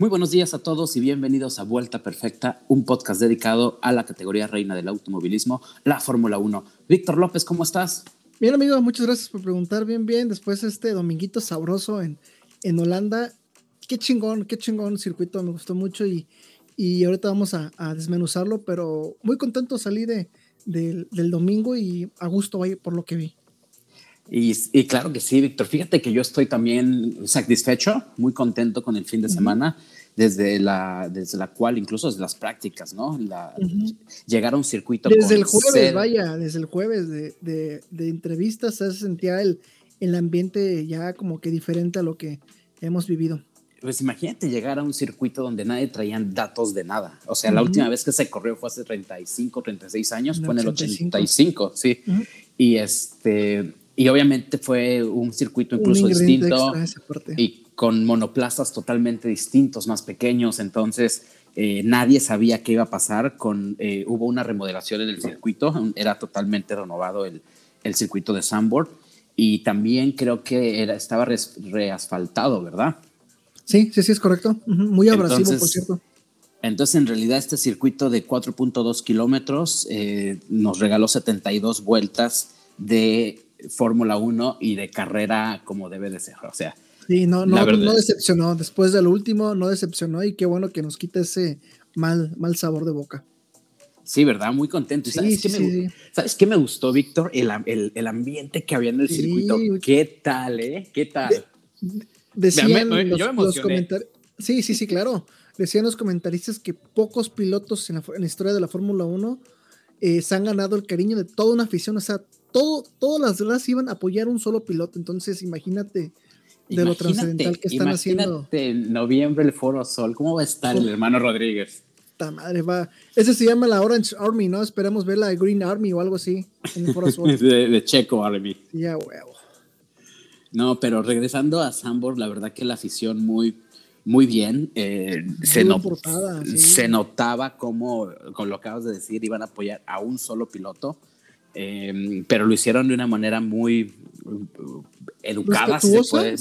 Muy buenos días a todos y bienvenidos a Vuelta Perfecta, un podcast dedicado a la categoría reina del automovilismo, la Fórmula 1. Víctor López, ¿cómo estás? Bien, amigo, muchas gracias por preguntar. Bien, bien. Después de este dominguito sabroso en, en Holanda. Qué chingón, qué chingón circuito, me gustó mucho y, y ahorita vamos a, desmenuzarlo, pero muy contento salí de, del domingo y a gusto por lo que vi. Y, claro que sí, Víctor. Fíjate que yo estoy también satisfecho, muy contento con el fin de semana, desde, la, desde la cual, incluso desde las prácticas, ¿no? Llegar a un circuito. Desde el jueves, vaya, desde el jueves de, de, de entrevistas se sentía el, el ambiente ya como que diferente a lo que hemos vivido. Pues imagínate llegar a un circuito donde nadie traían datos de nada. O sea, la última vez que se corrió fue hace 35, 36 años, fue en el 85, sí. Y este y obviamente fue un circuito incluso distinto y con monoplazas totalmente distintos, más pequeños. Entonces, eh, nadie sabía qué iba a pasar. Con, eh, hubo una remodelación en el circuito, era totalmente renovado el, el circuito de Sandboard. Y también creo que era, estaba reasfaltado, ¿verdad? Sí, sí, sí, es correcto. Muy abrasivo, por cierto. Entonces, en realidad, este circuito de 4.2 kilómetros eh, nos regaló 72 vueltas de Fórmula 1 y de carrera como debe de ser. O sea, sí, no, no, no decepcionó. Después del último, no decepcionó y qué bueno que nos quita ese mal, mal sabor de boca. Sí, ¿verdad? Muy contento. ¿Sabes, qué me, ¿Sabes, qué me, gustó, Víctor? El, el, ambiente que había en el circuito. ¿Qué tal, eh? ¿Qué tal? decían los, comentarios. Sí, sí, sí, claro. Decían los comentaristas que pocos pilotos en la, historia de la Fórmula 1 eh, se han ganado el cariño de toda una afición. O sea, todo, todas las demás iban a apoyar un solo piloto. Entonces, imagínate de lo trascendental que están haciendo. en noviembre el Foro Sol. ¿Cómo va a estar el hermano Rodríguez? Esta madre va. Ese se llama la Orange Army, ¿no? Esperemos ver la Green Army o algo así en el Foro Sol. de, Checo Army. Ya, huevo. No, pero regresando a Sambor, la verdad que la afición muy, muy bien. Eh, se, se notaba como, con lo que acabas de decir, iban a apoyar a un solo piloto. Em, pero lo hicieron de una manera muy educada,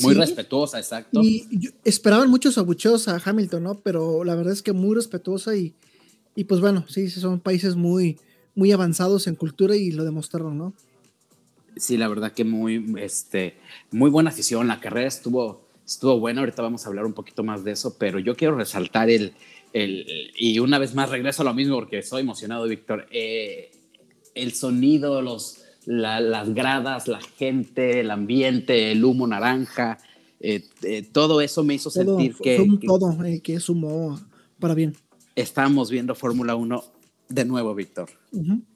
muy respetuosa, exacto. Y esperaban muchos abucheos a Hamilton, ¿no? Pero la verdad es que muy respetuosa y, y pues bueno, sí, son países muy, muy avanzados en cultura y lo demostraron, ¿no? Sí, la verdad que muy, este, muy buena afición. La carrera estuvo, estuvo buena. Ahorita vamos a hablar un poquito más de eso, pero yo quiero resaltar el, el y una vez más regreso a lo mismo porque estoy emocionado, Víctor. Eh, el sonido, los, las gradas, la gente, el ambiente, el humo naranja, eh, eh, todo eso me hizo sentir que, Todo, eh, que sumó para bien. Estamos viendo Fórmula 1 de nuevo, Víctor,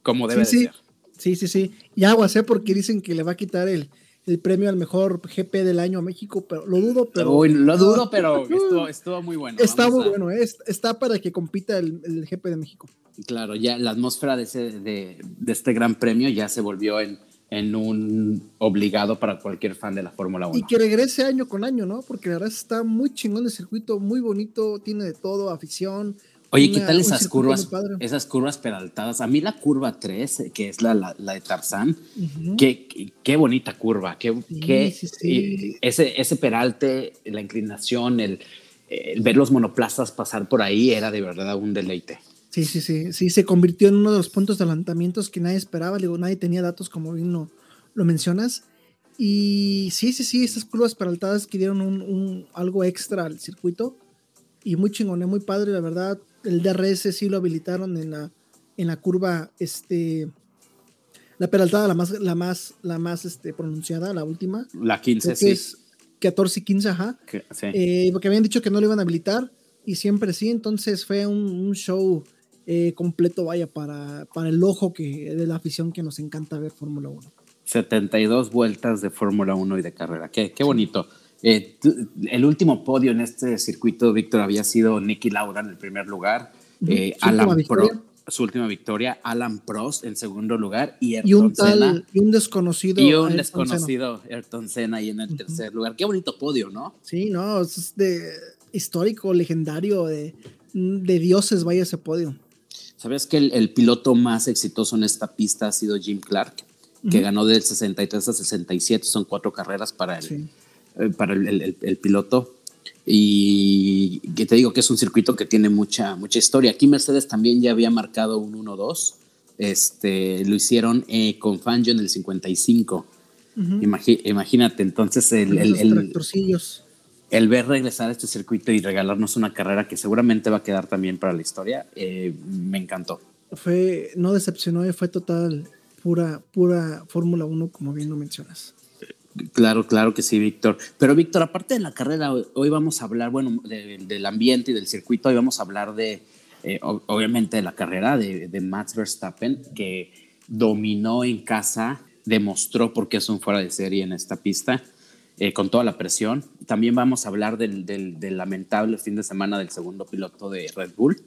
como debe sí, ser. Sí, sí, sí. Y aguas, ¿eh? Porque dicen que le va a quitar el, el premio al mejor GP del año a México, pero lo dudo, pero... lo dudo, pero estuvo, muy bueno. Está muy bueno, está para que compita el, el GP de México. Claro, ya la atmósfera de, ese, de, este gran premio ya se volvió en, en un obligado para cualquier fan de la Fórmula 1. Y que regrese año con año, ¿no? Porque la verdad está muy chingón el circuito, muy bonito, tiene de todo, afición. Qué tal esas curvas, esas curvas peraltadas? A mí la curva 3, que es la, la, de Tarzán, qué, qué, bonita curva, qué, qué Ese, ese peralte, la inclinación, el, el ver los monoplazas pasar por ahí era de verdad un deleite. Sí, sí, sí, sí, se convirtió en uno de los puntos de adelantamientos que nadie esperaba, digo, nadie tenía datos como bien lo, mencionas. Y sí, sí, sí, esas curvas peraltadas que dieron un, algo extra al circuito y muy chingón, muy padre, la verdad. El DRS sí lo habilitaron en la, en la curva, este, la peraltada, la más, la más, la más este, pronunciada, la última. La 15, sí. Es 14 y 15, ajá. Eh, porque habían dicho que no lo iban a habilitar y siempre sí, entonces fue un show eh, completo, vaya, para, para el ojo que, de la afición que nos encanta ver Fórmula 1. 72 vueltas de Fórmula 1 y de carrera, qué, qué bonito. Eh, el último podio en este circuito, Víctor, había sido Nicky Laura en el primer lugar, eh, Alan Pro, su última victoria, Alan Prost en segundo lugar y Ayrton y un Senna, y un desconocido y un desconocido Ayrton Senna ahí en el tercer lugar. Qué bonito podio, ¿no? Sí, no, es de histórico, legendario, de, de dioses, vaya ese podio. ¿Sabes que el, piloto más exitoso en esta pista ha sido Jim Clark, que ganó del 63 a 67? Son cuatro carreras para el, eh, para el, piloto. y que te digo que es un circuito que tiene mucha, mucha historia. Aquí Mercedes también ya había marcado un 1-2. Este, lo hicieron eh, con Fangio en el 55. imagínate, entonces el, el, el, el, ver regresar a este circuito y regalarnos una carrera que seguramente va a quedar también para la historia, eh, me encantó. Fue, no decepcionó, fue total, pura, pura Fórmula 1, como bien lo mencionas. Claro, claro que sí, Víctor. Pero Víctor, aparte de la carrera, hoy vamos a hablar, bueno, del ambiente y del circuito, hoy vamos a hablar de, eh, obviamente, de la carrera de, de, Max Verstappen, que dominó en casa, demostró por qué es un fuera de serie en esta pista, eh, con toda la presión. También vamos a hablar del, del, lamentable fin de semana del segundo piloto de Red Bull.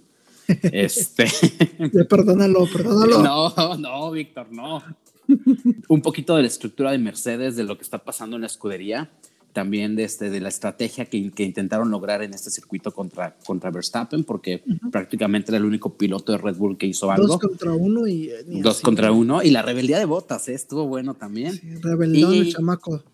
Este. perdónalo, perdónalo. No, no, Víctor, no. Un poquito de la estructura de Mercedes, de lo que está pasando en la escudería, también de, este, de la estrategia que, que intentaron lograr en este circuito contra, contra Verstappen, porque prácticamente era el único piloto de Red Bull que hizo algo. Dos contra uno y... Eh, Dos contra uno, y la rebeldía de Botas, ¿eh? estuvo bueno también. Sí, rebeldón el chamaco.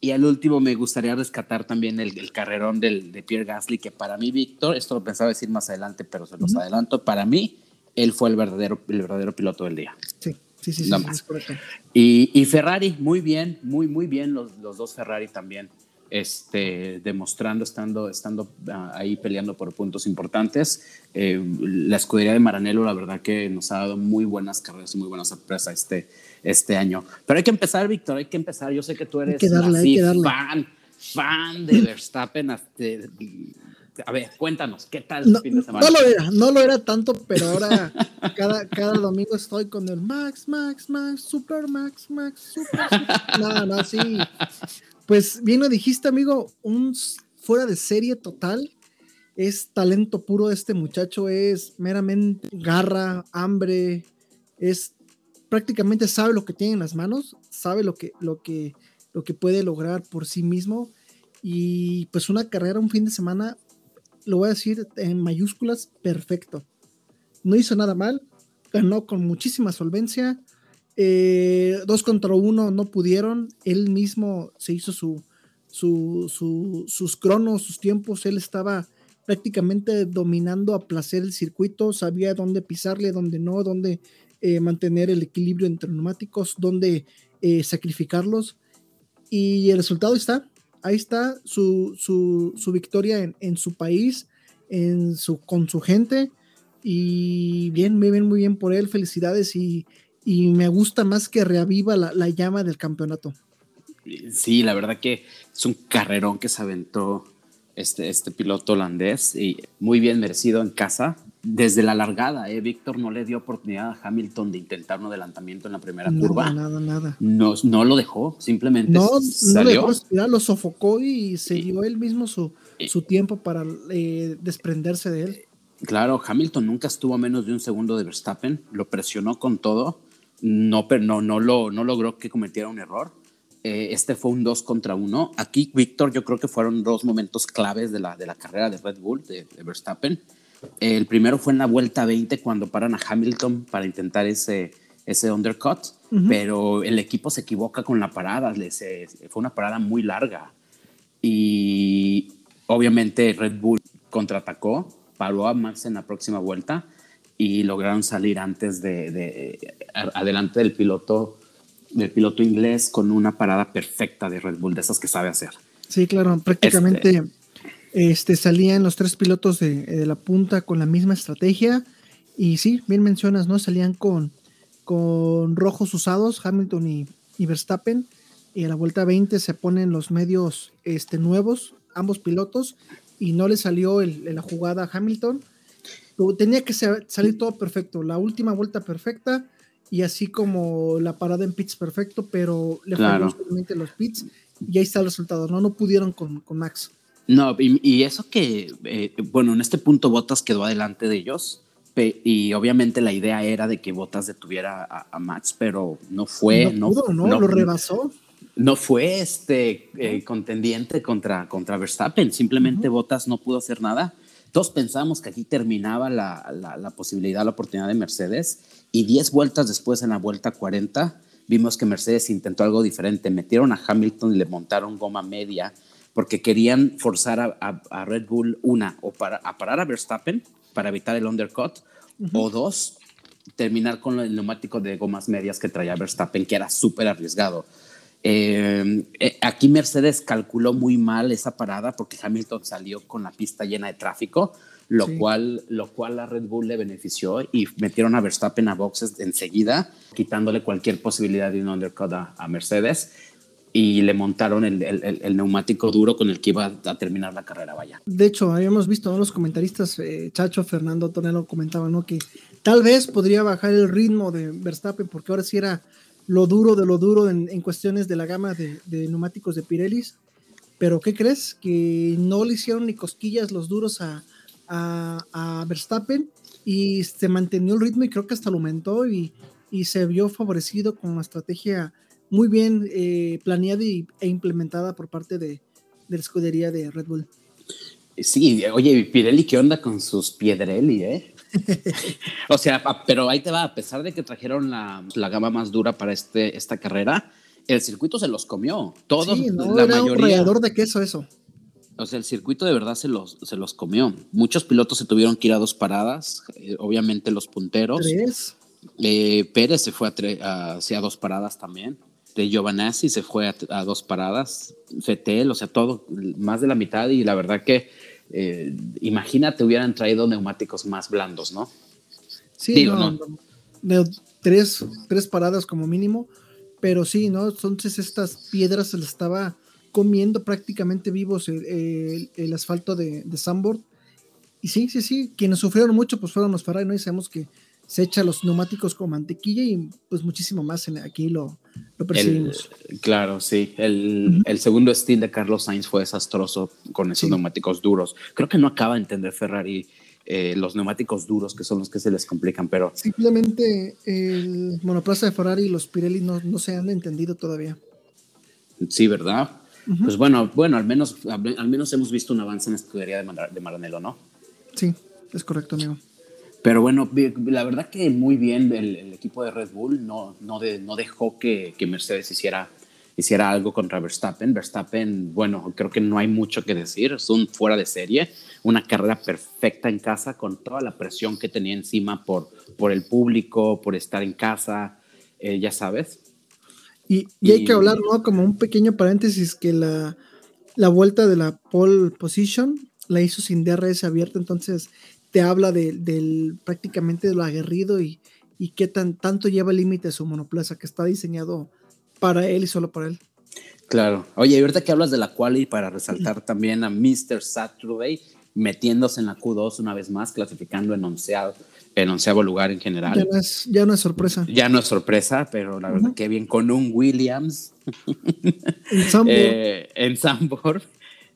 Y al último me gustaría rescatar también el, el carrerón del, de Pierre Gasly, que para mí, Víctor, esto lo pensaba decir más adelante, pero se los adelanto, para mí, él fue el verdadero, el verdadero piloto del día. Sí. Sí, sí, sí, Y, y, Ferrari, muy bien, muy, muy bien los, los, dos Ferrari también, este, demostrando, estando, estando ah, ahí peleando por puntos importantes. Eh, la escudería de Maranello, la verdad que nos ha dado muy buenas carreras y muy buenas sorpresas este, este año. Pero hay que empezar, Víctor, hay que empezar. Yo sé que tú eres fan, fan de Verstappen, hasta, a ver, cuéntanos, ¿qué tal no, fin de semana? No lo era, no lo era tanto, pero ahora cada, cada domingo estoy con el Max, Max, Max, Super Max, Max, Super. No, no, sí. Pues bien lo dijiste, amigo, un fuera de serie total. Es talento puro este muchacho, es meramente garra, hambre, es prácticamente sabe lo que tiene en las manos, sabe lo que, lo que, lo que puede lograr por sí mismo. Y pues una carrera, un fin de semana lo voy a decir en mayúsculas, perfecto. No hizo nada mal, ganó con muchísima solvencia. Eh, dos contra uno no pudieron. Él mismo se hizo su, sus cronos, sus tiempos. Él estaba prácticamente dominando a placer el circuito, sabía dónde pisarle, dónde no, dónde eh, mantener el equilibrio entre neumáticos, dónde eh, sacrificarlos. Y el resultado está, ahí está su, su, victoria en, su país, en su, con su gente. Y bien, me ven muy bien por él, felicidades y, me gusta más que reaviva la, llama del campeonato. Sí, la verdad que es un carrerón que se aventó este, este piloto holandés y muy bien merecido en casa desde la largada, ¿eh? Víctor no le dio oportunidad a Hamilton de intentar un adelantamiento en la primera curva. Nada, nada. No, no lo dejó, simplemente no, salió. No dejó lo sofocó y se dio él mismo su, su tiempo para eh, desprenderse de él. Claro, Hamilton nunca estuvo a menos de un segundo de Verstappen, lo presionó con todo, no, pero no, no, lo, no logró que cometiera un error. Eh, este fue un 2 contra 1. Aquí, Víctor, yo creo que fueron dos momentos claves de la, de la carrera de Red Bull, de, de Verstappen. El primero fue en la vuelta 20 cuando paran a Hamilton para intentar ese, ese undercut, pero el equipo se equivoca con la parada, fue una parada muy larga. Y obviamente Red Bull contraatacó, paró a Max en la próxima vuelta y lograron salir antes de, adelante del piloto del piloto inglés con una parada perfecta de Red Bull de esas que sabe hacer. Sí, claro, prácticamente este, salían los tres pilotos de, la punta con la misma estrategia. Y sí, bien mencionas, ¿no? Salían con, con rojos usados, Hamilton y, Verstappen. Y a la vuelta 20 se ponen los medios este, nuevos, ambos pilotos, y no le salió la jugada a Hamilton. Tenía que salir todo perfecto. La última vuelta perfecta, y así como la parada en pits perfecto, pero le claro. fallaron los pits, y ahí está el resultado. No, no pudieron con, con Max. No, y, eso que, eh, bueno, en este punto Botas quedó adelante de ellos. Y obviamente la idea era de que Botas detuviera a, Max, pero no fue. No, pudo, no, lo rebasó. No fue este eh, contendiente contra, contra Verstappen. Simplemente Botas no pudo hacer nada. Todos pensamos que aquí terminaba la, la, la posibilidad, la oportunidad de Mercedes. Y 10 vueltas después, en la vuelta 40, vimos que Mercedes intentó algo diferente. Metieron a Hamilton y le montaron goma media porque querían forzar a, Red Bull, una, o para, a parar a Verstappen para evitar el undercut, o dos, terminar con el neumático de gomas medias que traía Verstappen, que era súper arriesgado. Eh, eh, aquí Mercedes calculó muy mal esa parada porque Hamilton salió con la pista llena de tráfico, lo, cual, lo cual a Red Bull le benefició y metieron a Verstappen a boxes enseguida, quitándole cualquier posibilidad de un undercut a, Mercedes y le montaron el, el, neumático duro con el que iba a terminar la carrera, vaya. De hecho, habíamos visto a los comentaristas, eh, Chacho, Fernando, Tonelo comentaban ¿no? que tal vez podría bajar el ritmo de Verstappen porque ahora sí era lo duro de lo duro en, cuestiones de la gama de, neumáticos de Pirelli. Pero ¿qué crees? Que no le hicieron ni cosquillas los duros a, Verstappen y se mantenió el ritmo y creo que hasta lo aumentó y, se vio favorecido con una estrategia muy bien eh, planeada y, e implementada por parte de, de la escudería de Red Bull. Sí, oye, Pirelli, ¿qué onda con sus Piedrelli, eh? O sea, pero ahí te va, a pesar de que trajeron la, la gama más dura para este, esta carrera, el circuito se los comió. Todos, sí, no, la era mayoría. Un de queso eso. O sea, el circuito de verdad se los, se los comió. Muchos pilotos se tuvieron que ir a dos paradas, eh, obviamente los punteros. Tres. Eh, Pérez se fue a, a, dos paradas también. De Giovanazzi se fue a, a, dos paradas. Fetel, o sea, todo, más de la mitad. Y la verdad que eh, imagínate, hubieran traído neumáticos más blandos, ¿no? Sí, no, tres, tres paradas como mínimo, pero sí, ¿no? Entonces estas piedras se les estaba comiendo prácticamente vivos el, asfalto de, de Sandboard. Y sí, sí, sí, quienes sufrieron mucho pues fueron los Ferrari, ¿no? Y sabemos que se echa los neumáticos con mantequilla y pues muchísimo más en, aquí lo, lo percibimos. claro, sí. El, el, segundo stint de Carlos Sainz fue desastroso con esos neumáticos duros. Creo que no acaba de entender Ferrari eh, los neumáticos duros que son los que se les complican, pero... Simplemente el monoplaza de Ferrari y los Pirelli no, no se han entendido todavía. Sí, ¿verdad? Pues bueno, bueno, al menos, al menos hemos visto un avance en la escudería de, de Maranello, ¿no? Sí, es correcto, amigo. Pero bueno, la verdad que muy bien el, equipo de Red Bull no, no, no dejó que, que, Mercedes hiciera, hiciera algo contra Verstappen. Verstappen, bueno, creo que no hay mucho que decir, es un fuera de serie, una carrera perfecta en casa con toda la presión que tenía encima por, por el público, por estar en casa, eh, ya sabes. Y, y, hay que hablar, ¿no? Como un pequeño paréntesis, que la, la vuelta de la pole position la hizo sin DRS abierto, entonces te habla de, del prácticamente de lo aguerrido y, y qué tan, tanto lleva el límite su monoplaza, que está diseñado para él y solo para él. Claro. Oye, y ahorita que hablas de la quali, para resaltar también a Mr. Saturday metiéndose en la Q2 una vez más, clasificando en onceavo, en onceavo lugar en general. Ya no, es, ya no es sorpresa. Ya no es sorpresa, pero la verdad que bien con un Williams en Sambor. eh, en Sambor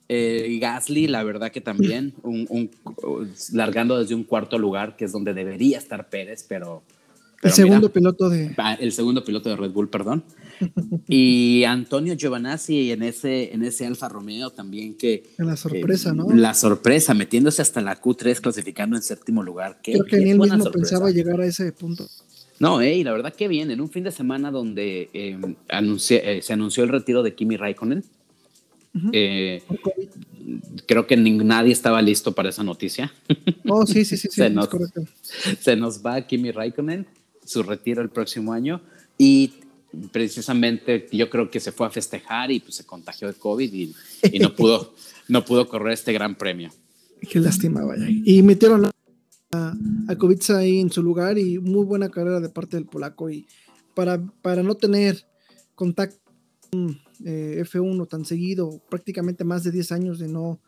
eh, Gasly, la verdad que también, un, largando desde un cuarto lugar, que es donde debería estar Pérez, pero... el segundo piloto de... Ah, el segundo piloto de Red Bull, perdón. y Antonio Giovanazzi en ese, en ese Alfa Romeo también que... La sorpresa, ¿no? La sorpresa, metiéndose hasta la Q3, clasificando en séptimo lugar. Creo que ni él mismo pensaba llegar a ese punto. No, hey, la verdad que bien, en un fin de semana donde eh, eh, se anunció el retiro de Kimi Raikkonen, eh, creo que nadie estaba listo para esa noticia. Oh, sí, sí, sí, sí se, nos, se nos va Kimi Raikkonen, su retiro el próximo año y precisamente yo creo que se fue a festejar y pues se contagió de COVID y, no, pudo, no pudo correr este gran premio. Qué lástima, vaya. Y metieron a, a Kubica ahí en su lugar y muy buena carrera de parte del polaco y para, para no tener contacto eh, F1 tan seguido, prácticamente más de 10 años de no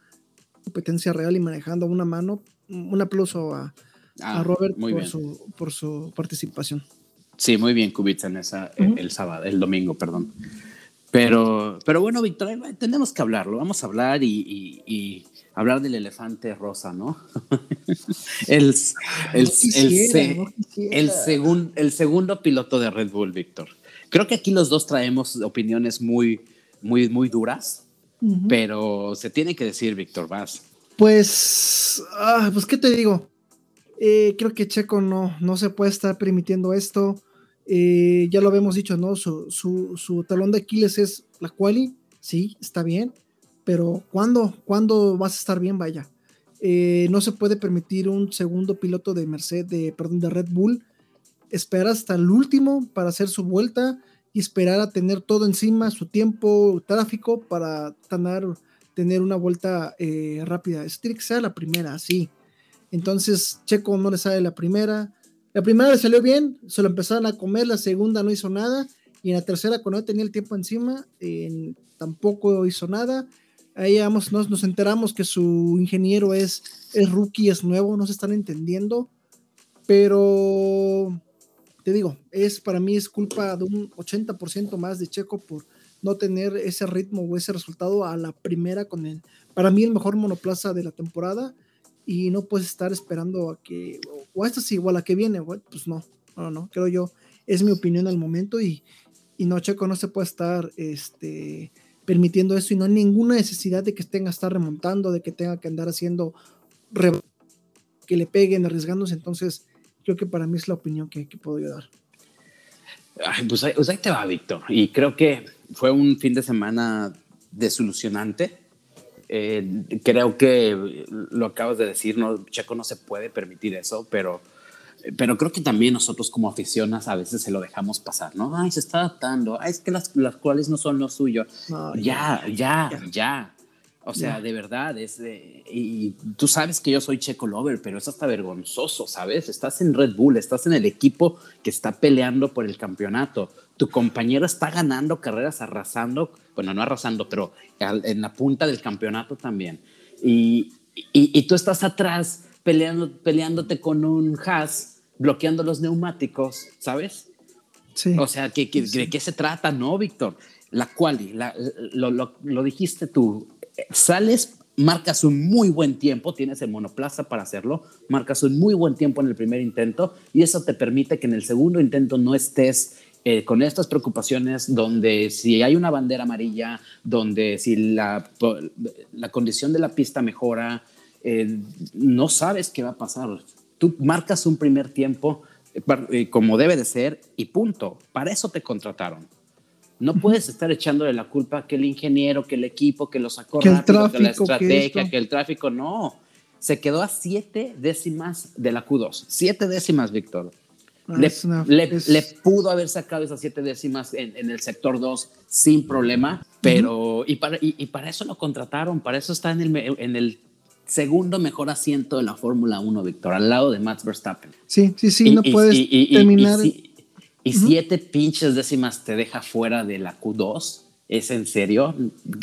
competencia real y manejando una mano, un aplauso a, ah, Robert por su, por su, participación. Sí, muy bien Kubica en esa, el, sábado, el domingo, perdón. Pero, pero bueno, Víctor, tenemos que hablarlo. Vamos a hablar y, hablar del elefante rosa, ¿no? el, el, el, el segundo piloto de Red Bull, Víctor. Creo que aquí los dos traemos opiniones muy, muy, muy duras, pero se tiene que decir, Víctor, vas. Pues, ah, pues, ¿qué te digo? Eh, creo que Checo no, no se puede estar permitiendo esto. Eh, ya lo habíamos dicho, ¿no? Su, su, talón de Aquiles es la quali, sí, está bien, pero ¿cuándo? ¿Cuándo vas a estar bien? Vaya. Eh, no se puede permitir un segundo piloto de Mercedes, de, perdón, de Red Bull. Esperar hasta el último para hacer su vuelta y esperar a tener todo encima, su tiempo, tráfico, para tener, tener una vuelta eh, rápida. Eso tiene que ser la primera, sí. Entonces, Checo no le sale la primera. La primera le salió bien, se lo empezaron a comer, la segunda no hizo nada, y en la tercera, cuando tenía el tiempo encima, tampoco hizo nada. Ahí vamos, nos, nos, enteramos que su ingeniero es, es rookie, es nuevo, no se están entendiendo, pero te digo, es para mí es culpa de un 80% más de Checo por no tener ese ritmo o ese resultado a la primera con él. Para mí el mejor monoplaza de la temporada y no puedes estar esperando a que, o, esta sí, igual a que viene, pues no, no, no, creo yo, es mi opinión al momento y, y no, Checo no se puede estar este, permitiendo eso y no hay ninguna necesidad de que tenga que estar remontando, de que tenga que andar haciendo que le peguen, arriesgándose, entonces creo que para mí es la opinión que, puedo yo dar. pues, ahí, pues ahí te va, Víctor. Y creo que fue un fin de semana desilusionante. Eh, creo que lo acabas de decir, no, Checo no se puede permitir eso, pero, pero creo que también nosotros como aficionados a veces se lo dejamos pasar, ¿no? Ay, se está adaptando, Ay, es que las, las cuales no son lo suyo. ya, ya, ya, o sea, de verdad, es y tú sabes que yo soy Checo Lover, pero es hasta vergonzoso, ¿sabes? Estás en Red Bull, estás en el equipo que está peleando por el campeonato. Tu compañero está ganando carreras, arrasando, bueno, no arrasando, pero en la punta del campeonato también. Y, y, tú estás atrás peleando, peleándote con un Haas, bloqueando los neumáticos, ¿sabes? Sí. O sea, ¿de qué se trata, no, Víctor? La quali, lo, dijiste tú, sales, marcas un muy buen tiempo, tienes el monoplaza para hacerlo, marcas un muy buen tiempo en el primer intento y eso te permite que en el segundo intento no estés eh, con estas preocupaciones donde si hay una bandera amarilla, donde si la, la condición de la pista mejora, eh, no sabes qué va a pasar. Tú marcas un primer tiempo eh, como debe de ser y punto. Para eso te contrataron. No puedes estar echándole la culpa que el ingeniero, que el equipo, que lo sacó que rápido, que la estrategia, que, el tráfico. No, se quedó a siete décimas de la Q2. Siete décimas, Víctor. Ah, le, pudo haber sacado esas siete décimas en, el sector 2 sin problema, pero y, para, y, para eso lo contrataron, para eso está en el, en el segundo mejor asiento de la Fórmula 1, Víctor, al lado de Max Verstappen. Sí, sí, sí, no puedes terminar. Y siete pinches décimas te deja fuera de la Q2. ¿Es en serio?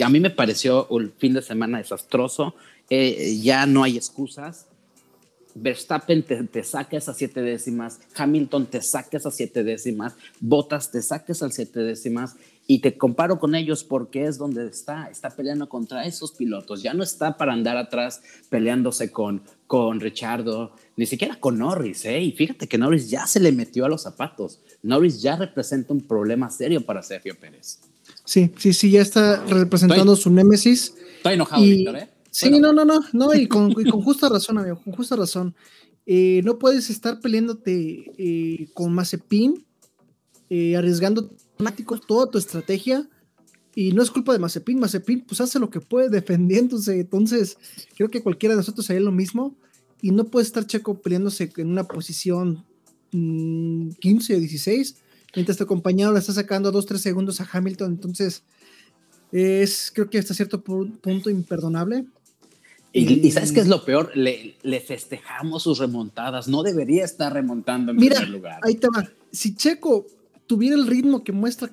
A mí me pareció un fin de semana desastroso. Eh, ya no hay excusas. Verstappen te, saca esas siete décimas, Hamilton te saca esas siete décimas, Bottas te saca esas siete décimas y te comparo con ellos porque es donde está, está peleando contra esos pilotos, ya no está para andar atrás peleándose con, con Richardo, ni siquiera con Norris, ¿eh? y fíjate que Norris ya se le metió a los zapatos, Norris ya representa un problema serio para Sergio Pérez. Sí, sí, sí, ya está representando su némesis. Estoy enojado, Víctor, ¿eh? Sí, no, no, no, no, y con, justa razón, amigo, con justa razón. Eh, no puedes estar peleándote eh, con Mazepin, eh, arriesgando toda tu estrategia. Y no es culpa de Mazepin, Mazepin pues hace lo que puede defendiéndose. Entonces, creo que cualquiera de nosotros haría lo mismo. Y no puede estar Checo peleándose en una posición 15 o 16, mientras tu compañero le está sacando 2-3 segundos a Hamilton. Entonces, es creo que hasta cierto punto imperdonable. Y, sabes qué es lo peor, le, le, festejamos sus remontadas, no debería estar remontando en primer lugar. Ahí te va. Si Checo tuviera el ritmo que muestra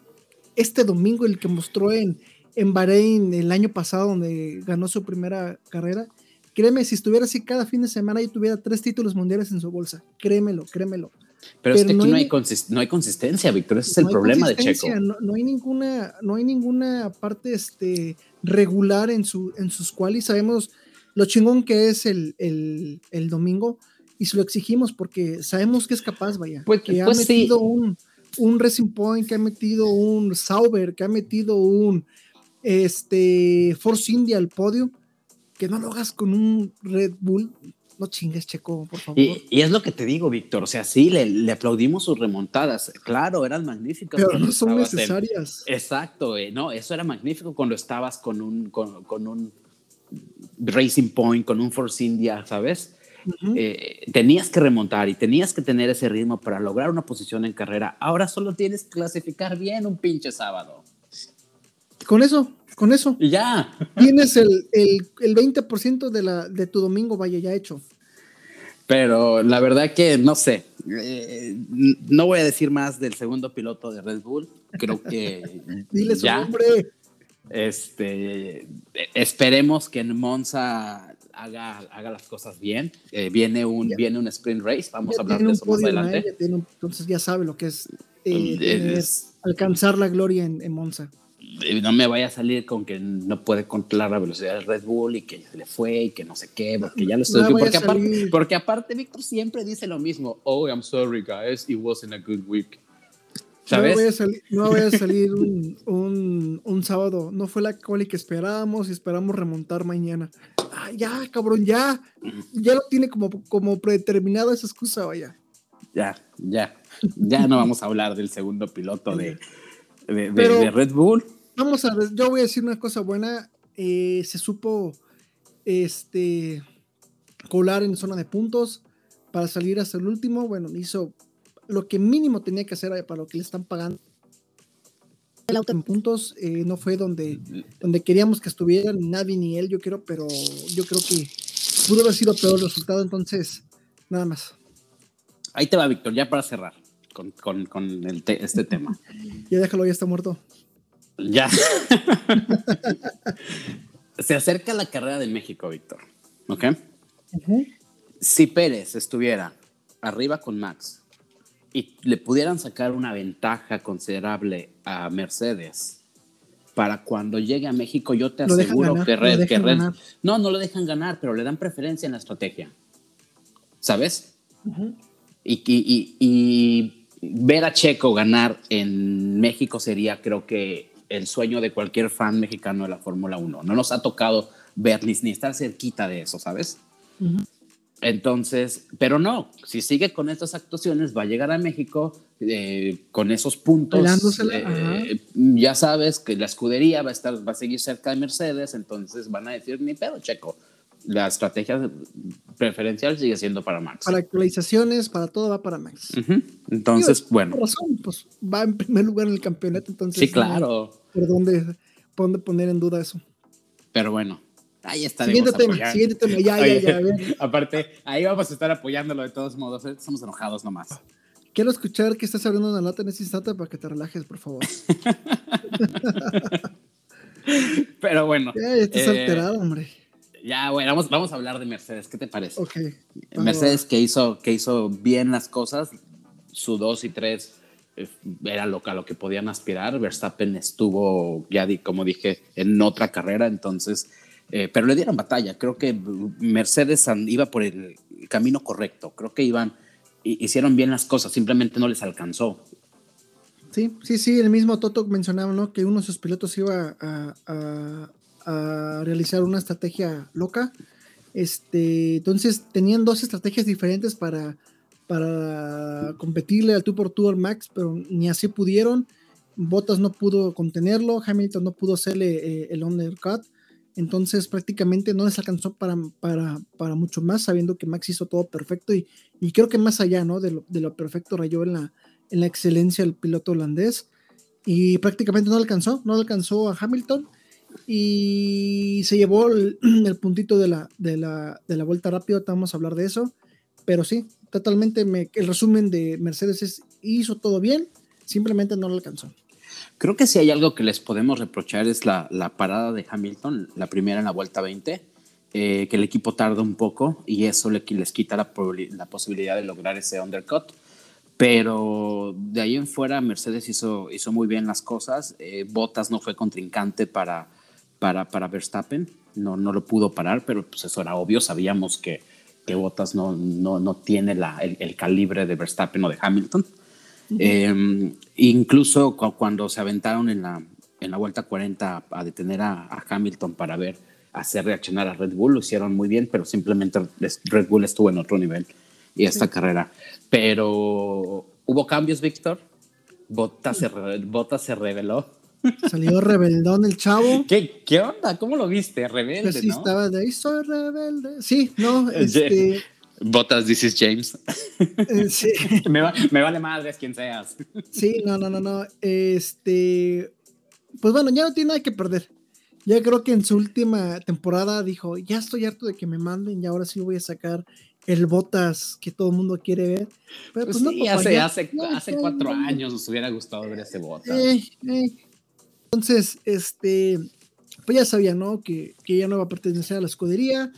este domingo, el que mostró en, en Bahrein el año pasado, donde ganó su primera carrera, créeme, si estuviera así cada fin de semana y tuviera tres títulos mundiales en su bolsa, créemelo, créemelo. Pero, es que aquí no hay, no hay, consistencia, Víctor, ese es el problema de Checo. No, hay ninguna, no hay ninguna parte este, regular en, su, en sus cuales sabemos lo chingón que es el, el, domingo y se lo exigimos porque sabemos que es capaz, vaya. Pues, que ha pues metido un, un Racing Point, que ha metido un Sauber, que ha metido un este, Force India al podio, que no lo hagas con un Red Bull, no chingues, Checo, por favor. Y, es lo que te digo, Víctor. O sea, sí, le, aplaudimos sus remontadas. Claro, eran magníficas. Pero no son necesarias. exacto, eh, no, eso era magnífico cuando estabas con un, con, un Racing Point, con un Force India, ¿sabes? Eh, tenías que remontar y tenías que tener ese ritmo para lograr una posición en carrera. Ahora solo tienes que clasificar bien un pinche sábado. Con eso, con eso. Y ya. Tienes el, el, el 20% de, la, de tu domingo, vaya, ya hecho. Pero la verdad que no sé. Eh, no voy a decir más del segundo piloto de Red Bull. Creo que. Dile su nombre. Este, esperemos que en Monza haga, haga las cosas bien. Eh, viene, un, viene un sprint race. Vamos a hablar de eso más adelante. entonces ya sabe lo que es, eh, alcanzar la gloria en, en Monza no me vaya a salir con que no puede controlar la velocidad del Red Bull y que se le fue y que no sé qué, porque ya lo estoy porque, aparte, porque aparte Víctor siempre dice lo mismo. Oh, I'm sorry, guys, it wasn't a good week. ¿Sabes? No voy a salir, no voy a salir un, un, un, sábado. No fue la quali que esperábamos y esperamos remontar mañana. Ah, ya, cabrón, ya. Ya lo tiene como, como predeterminado esa excusa, vaya. Ya, ya. Ya no vamos a hablar del segundo piloto de, de Red Bull. Vamos a ver, yo voy a decir una cosa buena. Eh, se supo este, colar en zona de puntos para salir hasta el último. Bueno, hizo lo que mínimo tenía que hacer para lo que le están pagando. El auto en puntos eh, no fue donde, donde queríamos que estuviera ni nadie ni él, yo creo, pero yo creo que pudo haber sido peor el resultado, entonces, nada más. Ahí te va, Víctor, ya para cerrar con, este tema. ya déjalo, ya está muerto. Ya. Se acerca la carrera de México, Víctor. ¿Ok? Si Pérez estuviera arriba con Max y le pudieran sacar una ventaja considerable a Mercedes para cuando llegue a México, yo te aseguro que Red, que no, no lo dejan ganar, pero le dan preferencia en la estrategia. ¿Sabes? y, y, y ver a Checo ganar en México sería, creo que, el sueño de cualquier fan mexicano de la Fórmula 1. No nos ha tocado ver ni, estar cerquita de eso, ¿sabes? Entonces, pero no, si sigue con estas actuaciones, va a llegar a México eh, con esos puntos. Eh, ya sabes que la escudería va a, estar, va a seguir cerca de Mercedes, entonces van a decir, ni pedo, checo. La estrategia preferencial sigue siendo para Max. Para actualizaciones, para todo va para Max. Entonces, bueno. pues va en primer lugar en el campeonato, entonces. Sí, claro. ¿Por dónde, poner en duda eso? Pero bueno, ahí está. Siguiente tema, siguiente tema, ya, ya, ya. Aparte, ahí vamos a estar apoyándolo de todos modos. ¿eh? Estamos enojados nomás. Quiero escuchar que estás abriendo una lata en ese instante para que te relajes, por favor. Pero bueno. Ya, estás eh, alterado, hombre. Ya, bueno, vamos, vamos a hablar de Mercedes. ¿Qué te parece? Ok. Mercedes que hizo, que hizo bien las cosas, su 2 y 3 eh, era lo, a lo que podían aspirar. Verstappen estuvo, ya como dije, en otra carrera, entonces, eh, pero le dieron batalla. Creo que Mercedes iba por el camino correcto. Creo que iban, hicieron bien las cosas, simplemente no les alcanzó. Sí, sí, sí, el mismo Toto mencionaba, ¿no? Que uno de sus pilotos iba a, realizar una estrategia loca. Este, entonces tenían dos estrategias diferentes para, para competirle al tú por tú al Max, pero ni así pudieron. Bottas no pudo contenerlo, Hamilton no pudo hacerle eh, el undercut. Entonces prácticamente no les alcanzó para, para, para, mucho más, sabiendo que Max hizo todo perfecto y, y creo que más allá ¿no? de, lo, de lo perfecto rayó en la, en la excelencia el piloto holandés y prácticamente no alcanzó, no alcanzó a Hamilton y se llevó el, puntito de la, de, la, de la vuelta rápida, vamos a hablar de eso, pero sí, totalmente el resumen de Mercedes es hizo todo bien, simplemente no lo alcanzó. Creo que si hay algo que les podemos reprochar es la, la parada de Hamilton, la primera en la vuelta 20, eh, que el equipo tarda un poco y eso le, les quita la, la posibilidad de lograr ese undercut pero de ahí en fuera Mercedes hizo, hizo muy bien las cosas. Eh, Bottas no fue contrincante para, para, para Verstappen, no, no lo pudo parar, pero pues eso era obvio, sabíamos que, que Bottas no, no, no tiene la, el, calibre de Verstappen o de Hamilton. Em, incluso cuando se aventaron en la, en la vuelta 40 a detener a, Hamilton para ver hacer reaccionar a Red Bull, lo hicieron muy bien, pero simplemente Red Bull estuvo en otro nivel y esta carrera. Pero hubo cambios, Víctor. Bottas se, Bota se reveló. Salió rebeldón el chavo. ¿Qué, ¿Qué onda? ¿Cómo lo viste? Rebelde, pues sí, ¿no? estaba de ahí, soy rebelde. Sí, no, este... Botas, this is James. Eh, sí. me, me, vale madres quien seas. Sí, no, no, no, no. Este, pues bueno, ya no tiene nada que perder. Ya creo que en su última temporada dijo, ya estoy harto de que me manden y ahora sí voy a sacar el Botas que todo el mundo quiere ver. Pero pues, pues sí, hace, hace, hace cuatro años nos hubiera gustado ver ese Botas. Eh, eh. Entonces, este, pues ya sabía, ¿no? Que, que ya no va a pertenecer a la escudería,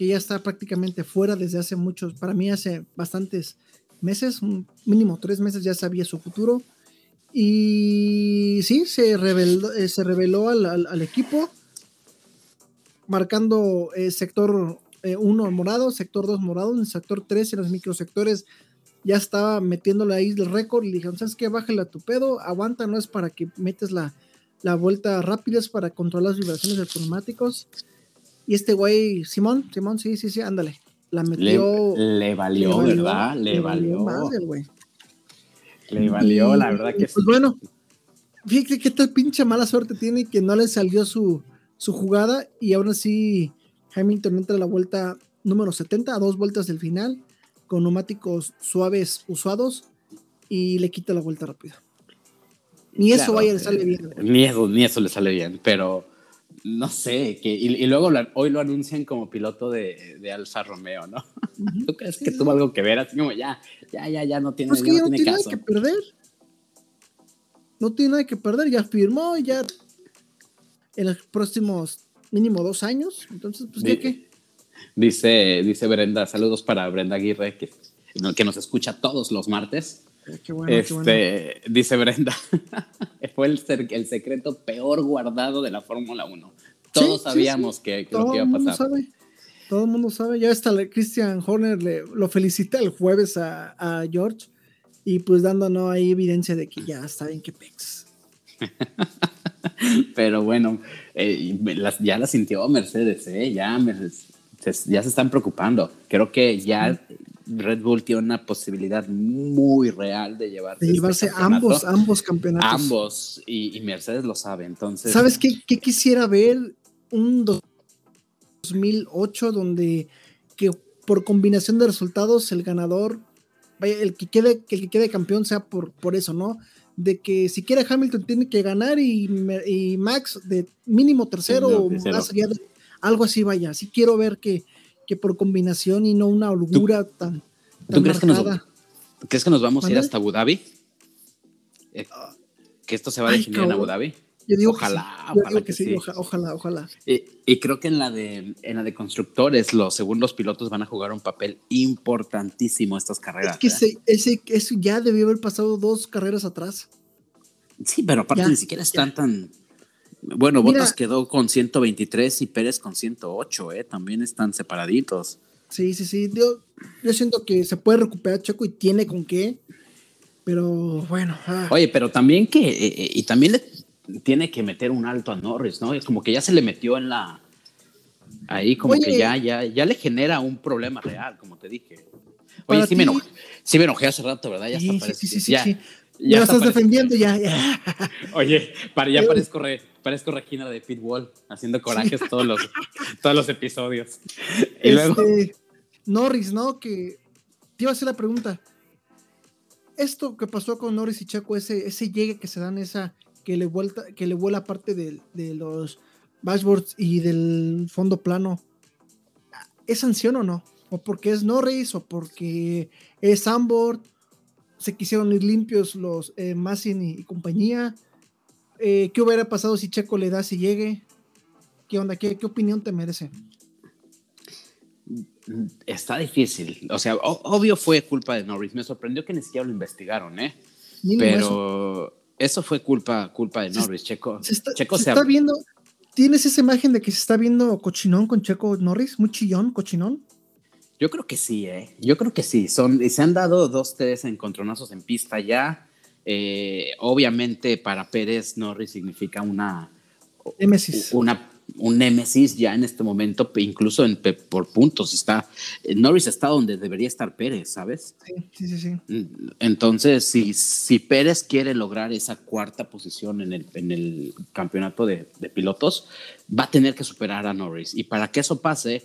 que ya está prácticamente fuera desde hace muchos, para mí hace bastantes meses, mínimo tres meses ya sabía su futuro. Y sí, se reveló, eh, se reveló al, equipo, marcando eh, sector 1 eh, morado, sector 2 morado, en sector 3 en los microsectores ya estaba metiéndole ahí el récord y dijeron, ¿sabes qué? Bájale a tu pedo, aguanta, no es para que metes la, la vuelta rápida, es para controlar las vibraciones de neumáticos. Y este güey, Simón, Simón, sí, sí, sí, ándale. La metió. Le, valió, ¿verdad? Le, valió. Le valió, la verdad que pues bueno, fíjate qué tal pinche mala suerte tiene que no le salió su, su jugada y aún así Hamilton entra a la vuelta número 70, a dos vueltas del final, con neumáticos suaves usados y le quita la vuelta rápida. Ni eso vaya le sale bien. Ni eso, ni eso le sale bien, pero no sé, que, y, luego hoy lo anuncian como piloto de, de Alfa Romeo, ¿no? ¿Tú crees que tuvo algo que ver? Así como ya, ya, ya, ya no tiene, pues que ya no, tiene, nada que perder. No tiene nada que perder, ya firmó, ya en los próximos mínimo dos años, entonces, pues ya qué. Dice, dice Brenda, saludos para Brenda Aguirre, que, que nos escucha todos los martes. Qué bueno, este, Dice Brenda, fue el, el, secreto peor guardado de la Fórmula 1. Todos sabíamos Que, lo que iba a pasar. Sabe. Todo el mundo sabe. Ya está Christian Horner le, lo felicita el jueves a, a, George y pues dándonos ahí evidencia de que ya está bien que pex. Pero bueno, eh, ya la sintió Mercedes, ¿eh? ya, ya se están preocupando. Creo que ya Red Bull tiene una posibilidad muy real de llevarse, de llevarse este ambos, ambos campeonatos. Ambos, y, Mercedes lo sabe. Entonces, ¿sabes qué, qué, quisiera ver? Un 2008 donde que por combinación de resultados el ganador, vaya, el que quede, el que quede campeón sea por, por eso, ¿no? De que si quiere Hamilton tiene que ganar y, y Max de mínimo tercero o más allá de, algo así vaya. Sí quiero ver que que por combinación y no una holgura tan, ¿tú crees, que nos, crees que nos vamos a ir hasta Abu Dhabi? Eh, ¿Que esto se va a definir en Abu Dhabi? Yo digo ojalá, ojalá que, sí, ojalá, ojalá. Y, creo que en la, de, en la de constructores, los segundos pilotos van a jugar un papel importantísimo estas carreras. Es que ¿eh? ese, ese, ya debió haber pasado dos carreras atrás. Sí, pero aparte ni siquiera están tan bueno, Botas quedó con 123 y Pérez con 108, ¿eh? También están separaditos. Sí, sí, sí. Yo, yo siento que se puede recuperar Checo y tiene con qué. Pero bueno. Ah. Oye, pero también que. Eh, eh, y también le tiene que meter un alto a Norris, ¿no? Es como que ya se le metió en la. Ahí como que ya, ya, ya le genera un problema real, como te dije. Oye, sí me, enojé, sí me enojé hace rato, ¿verdad? Ya sí, está, sí, sí, sí, sí, Ya, lo estás defendiendo, ya, ya. Oye, para, ya parezco, re, parezco Regina de Pitbull, haciendo corajes todos, los, todos los episodios. Y luego... Este, Norris, ¿no? Que te iba a hacer la pregunta. Esto que pasó con Norris y Checo, ese, ese llegue que se dan, esa que le, vuelta, que le vuela parte de, de los dashboards y del fondo plano, ¿es sanción o no? ¿O porque es Norris o porque es Sambord? ¿Se quisieron ir limpios los eh, Massin y compañía? Eh, ¿Qué hubiera pasado si Checo le da si llegue? ¿Qué onda? ¿Qué, qué opinión te merece? Está difícil. O sea, obvio fue culpa de Norris. Me sorprendió que ni siquiera lo investigaron, ¿eh? Pero eso. fue culpa, culpa de Norris. Checo se está, Checo se está viendo. ¿Tienes esa imagen de que se está viendo cochinón con Checo Norris? Muy chillón, cochinón. Yo creo que sí, ¿eh? Yo creo que sí. Son, se han dado dos, tres encontronazos en pista ya. Eh, obviamente para Pérez Norris significa una, una un némesis ya en este momento, incluso en, por puntos. Está, Norris está donde debería estar Pérez, ¿sabes? Sí, sí, sí. Mm, entonces, si, si Pérez quiere lograr esa cuarta posición en el, en el campeonato de, de, pilotos, va a tener que superar a Norris. Y para que eso pase,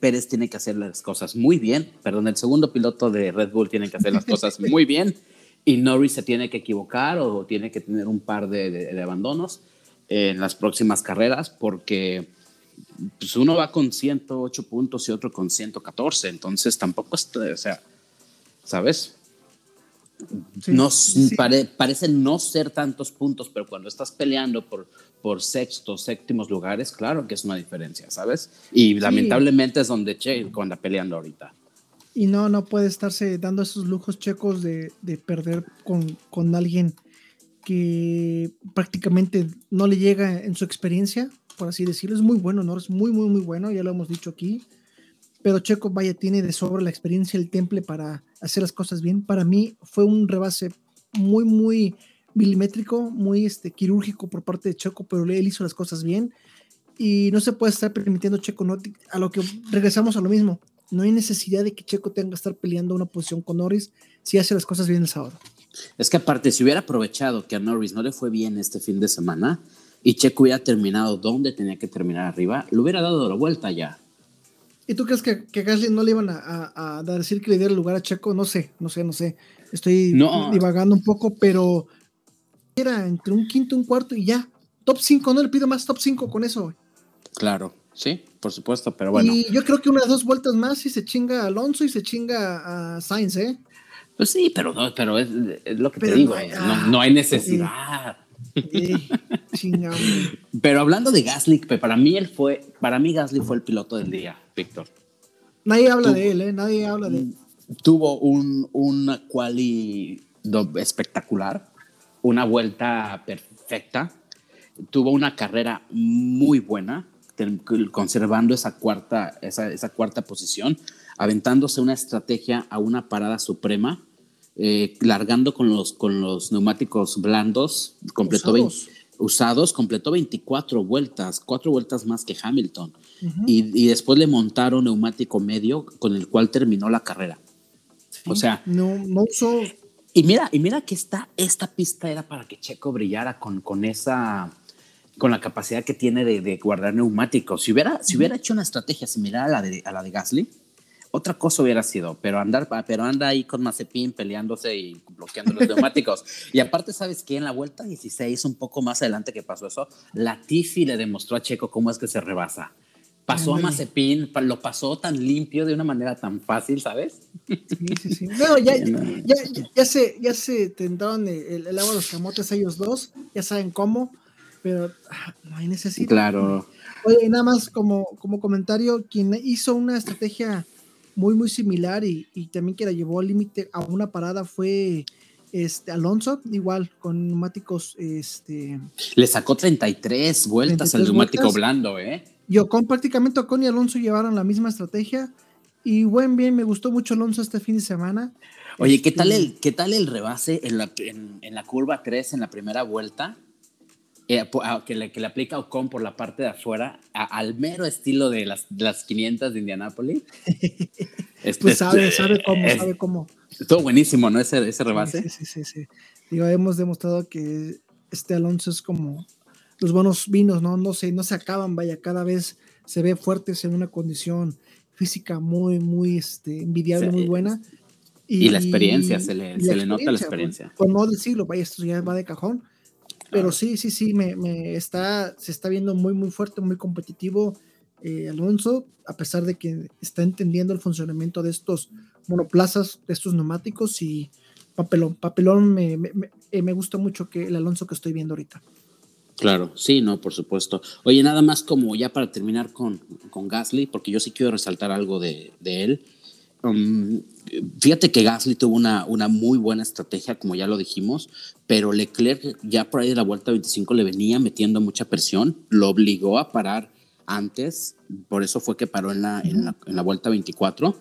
Pérez tiene que hacer las cosas muy bien. Perdón, el segundo piloto de Red Bull tiene que hacer las cosas muy bien. Y Norris se tiene que equivocar o tiene que tener un par de, de, de abandonos en las próximas carreras porque pues uno va con 108 puntos y otro con 114, entonces tampoco es, o sea, ¿sabes? No, parece no ser tantos puntos, pero cuando estás peleando por, por sexto, séptimos lugares, claro que es una diferencia, ¿sabes? Y lamentablemente es donde Che cuando peleando ahorita. Y no, no puede estarse dando esos lujos checos de, de perder con, con alguien que prácticamente no le llega en su experiencia, por así decirlo. Es muy bueno, ¿no? Es muy, muy, muy bueno, ya lo hemos dicho aquí. Pero Checo, vaya, tiene de sobra la experiencia, el temple para hacer las cosas bien. Para mí fue un rebase muy, muy milimétrico, muy este, quirúrgico por parte de Checo, pero él hizo las cosas bien. Y no se puede estar permitiendo Checo, a lo que regresamos a lo mismo. No hay necesidad de que Checo tenga que estar peleando una posición con Norris si hace las cosas bien el sábado. Es que aparte, si hubiera aprovechado que a Norris no le fue bien este fin de semana y Checo hubiera terminado donde tenía que terminar arriba, le hubiera dado la vuelta ya. ¿Y tú crees que, que Gasly no le iban a, a, decir que le diera el lugar a Checo? No sé, no sé, no sé. Estoy divagando un poco, pero era entre un quinto y un cuarto y ya. Top 5, no le pido más top 5 con eso. Claro, sí, por supuesto, pero bueno. Y yo creo que unas dos vueltas más y se chinga a Alonso y se chinga a Sainz, ¿eh? Pues sí, pero, no, pero es, lo que te digo, no, hay necesidad. pero hablando de Gasly, para mí él fue, para mí Gasly fue el piloto del día, Víctor. Nadie habla de él, ¿eh? Nadie habla de él. Tuvo un, una quali espectacular, una vuelta perfecta, tuvo una carrera muy buena, conservando esa cuarta, esa, esa cuarta posición, aventándose una estrategia a una parada suprema eh, largando con los, con los neumáticos blandos, completó usados. Usados, completó 24 vueltas, cuatro vueltas más que Hamilton. y, después le montaron neumático medio con el cual terminó la carrera. O sea, no, no usó. Y mira, y mira que esta, esta pista era para que Checo brillara con, con esa con la capacidad que tiene de, guardar neumáticos. Si hubiera, si hubiera hecho una estrategia similar a la de, a la de Gasly, otra cosa hubiera sido, pero andar, pero anda ahí con Mazepin peleándose y bloqueando los neumáticos. Y aparte, ¿sabes qué? En la vuelta 16, un poco más adelante que pasó eso, la Tiffy le demostró a Checo cómo es que se rebasa. Pasó a Mazepin, lo pasó tan limpio de una manera tan fácil, ¿sabes? Sí, sí, sí. Bueno, ya, ya, ya, se, ya se el, el, agua de los camotes ellos dos, ya saben cómo, pero ah, no hay necesidad. Claro. Oye, nada más como, como comentario, quien hizo una estrategia muy, muy similar y, también que la llevó al límite a una parada fue este, Alonso, igual con neumáticos. Este, Le sacó 33 vueltas al neumático blando, ¿eh? Y Ocon prácticamente Ocon y Alonso llevaron la misma estrategia. Y buen bien, me gustó mucho Alonso este fin de semana. Oye, ¿qué tal este el, qué tal el rebase en la, en la curva 3 en la primera vuelta? Eh, que, le, que, le, aplica Ocon por la parte de afuera, al mero estilo de las, las 500 de Indianápolis. este, pues sabe, sabe cómo, sabe cómo. Estuvo buenísimo, ¿no? Ese, ese rebase. Sí, sí, sí, sí. Digo, hemos demostrado que este Alonso es como los buenos vinos, ¿no? No se, no se acaban, vaya, cada vez se ve fuerte, en una condición física muy, muy este, envidiable, muy buena. Y, la experiencia, se le, se le nota la experiencia. Por, no decirlo, vaya, esto ya va de cajón pero sí, sí, sí, me, me, está, se está viendo muy, muy fuerte, muy competitivo eh, Alonso, a pesar de que está entendiendo el funcionamiento de estos monoplazas, de estos neumáticos y papelón. Papelón me, me, eh, me gusta mucho que el Alonso que estoy viendo ahorita. Claro, sí, no, por supuesto. Oye, nada más como ya para terminar con, con Gasly, porque yo sí quiero resaltar algo de, de él. Um, fíjate que Gasly tuvo una, una muy buena estrategia, como ya lo dijimos, pero Leclerc ya por ahí de la vuelta 25 le venía metiendo mucha presión, lo obligó a parar antes, por eso fue que paró en la, en la, en la vuelta 24